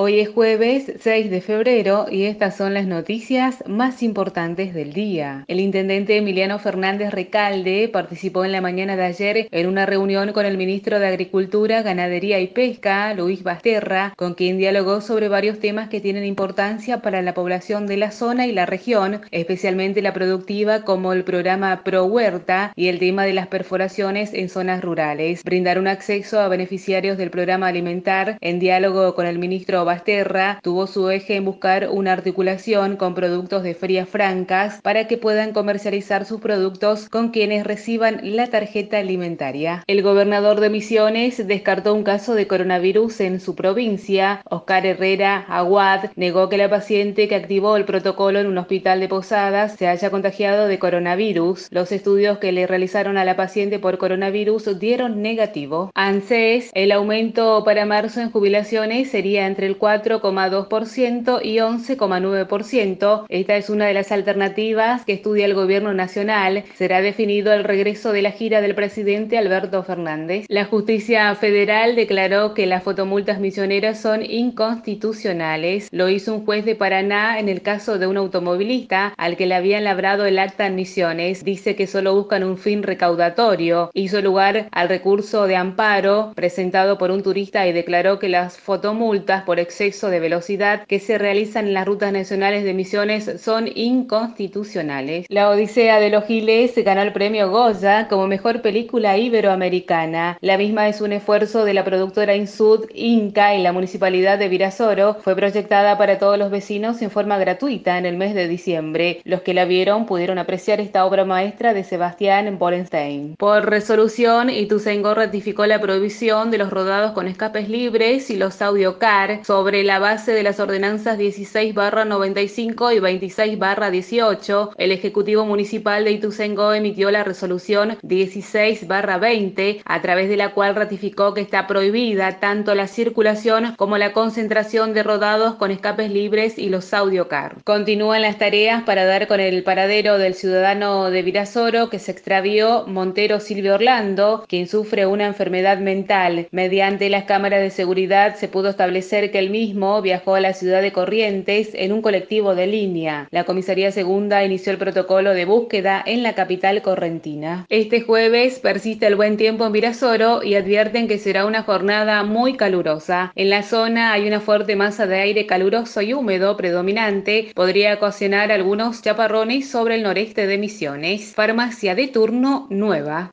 Hoy es jueves 6 de febrero y estas son las noticias más importantes del día. El intendente Emiliano Fernández Recalde participó en la mañana de ayer en una reunión con el ministro de Agricultura, Ganadería y Pesca, Luis Basterra, con quien dialogó sobre varios temas que tienen importancia para la población de la zona y la región, especialmente la productiva como el programa Pro Huerta y el tema de las perforaciones en zonas rurales. Brindar un acceso a beneficiarios del programa alimentar en diálogo con el ministro Basterra tuvo su eje en buscar una articulación con productos de ferias francas para que puedan comercializar sus productos con quienes reciban la tarjeta alimentaria. El gobernador de Misiones descartó un caso de coronavirus en su provincia. Oscar Herrera Aguad negó que la paciente que activó el protocolo en un hospital de Posadas se haya contagiado de coronavirus. Los estudios que le realizaron a la paciente por coronavirus dieron negativo. ANSES, el aumento para marzo en jubilaciones sería entre el 4,2% y 11,9%. Esta es una de las alternativas que estudia el gobierno nacional. Será definido el regreso de la gira del presidente Alberto Fernández. La justicia federal declaró que las fotomultas misioneras son inconstitucionales. Lo hizo un juez de Paraná en el caso de un automovilista al que le habían labrado el acta en misiones. Dice que solo buscan un fin recaudatorio. Hizo lugar al recurso de amparo presentado por un turista y declaró que las fotomultas por exceso de velocidad que se realizan en las rutas nacionales de Misiones son inconstitucionales. La Odisea de los Giles ganó el premio Goya como mejor película iberoamericana. La misma es un esfuerzo de la productora Insud, Inca y la municipalidad de Virasoro. Fue proyectada para todos los vecinos en forma gratuita en el mes de diciembre. Los que la vieron pudieron apreciar esta obra maestra de Sebastián Borenstein. Por resolución, Ituzaingó ratificó la prohibición de los rodados con escapes libres y los audiocar sobre la base de las ordenanzas 16 95 y 26 18, el Ejecutivo Municipal de Ituzaingó emitió la resolución 16 20, a través de la cual ratificó que está prohibida tanto la circulación como la concentración de rodados con escapes libres y los audiocar. Continúan las tareas para dar con el paradero del ciudadano de Virasoro que se extravió Montero Silvio Orlando, quien sufre una enfermedad mental. Mediante las cámaras de seguridad se pudo establecer que el mismo viajó a la ciudad de Corrientes en un colectivo de línea. La comisaría segunda inició el protocolo de búsqueda en la capital correntina. Este jueves persiste el buen tiempo en Virasoro y advierten que será una jornada muy calurosa. En la zona hay una fuerte masa de aire caluroso y húmedo predominante. Podría ocasionar algunos chaparrones sobre el noreste de Misiones. Farmacia de turno nueva.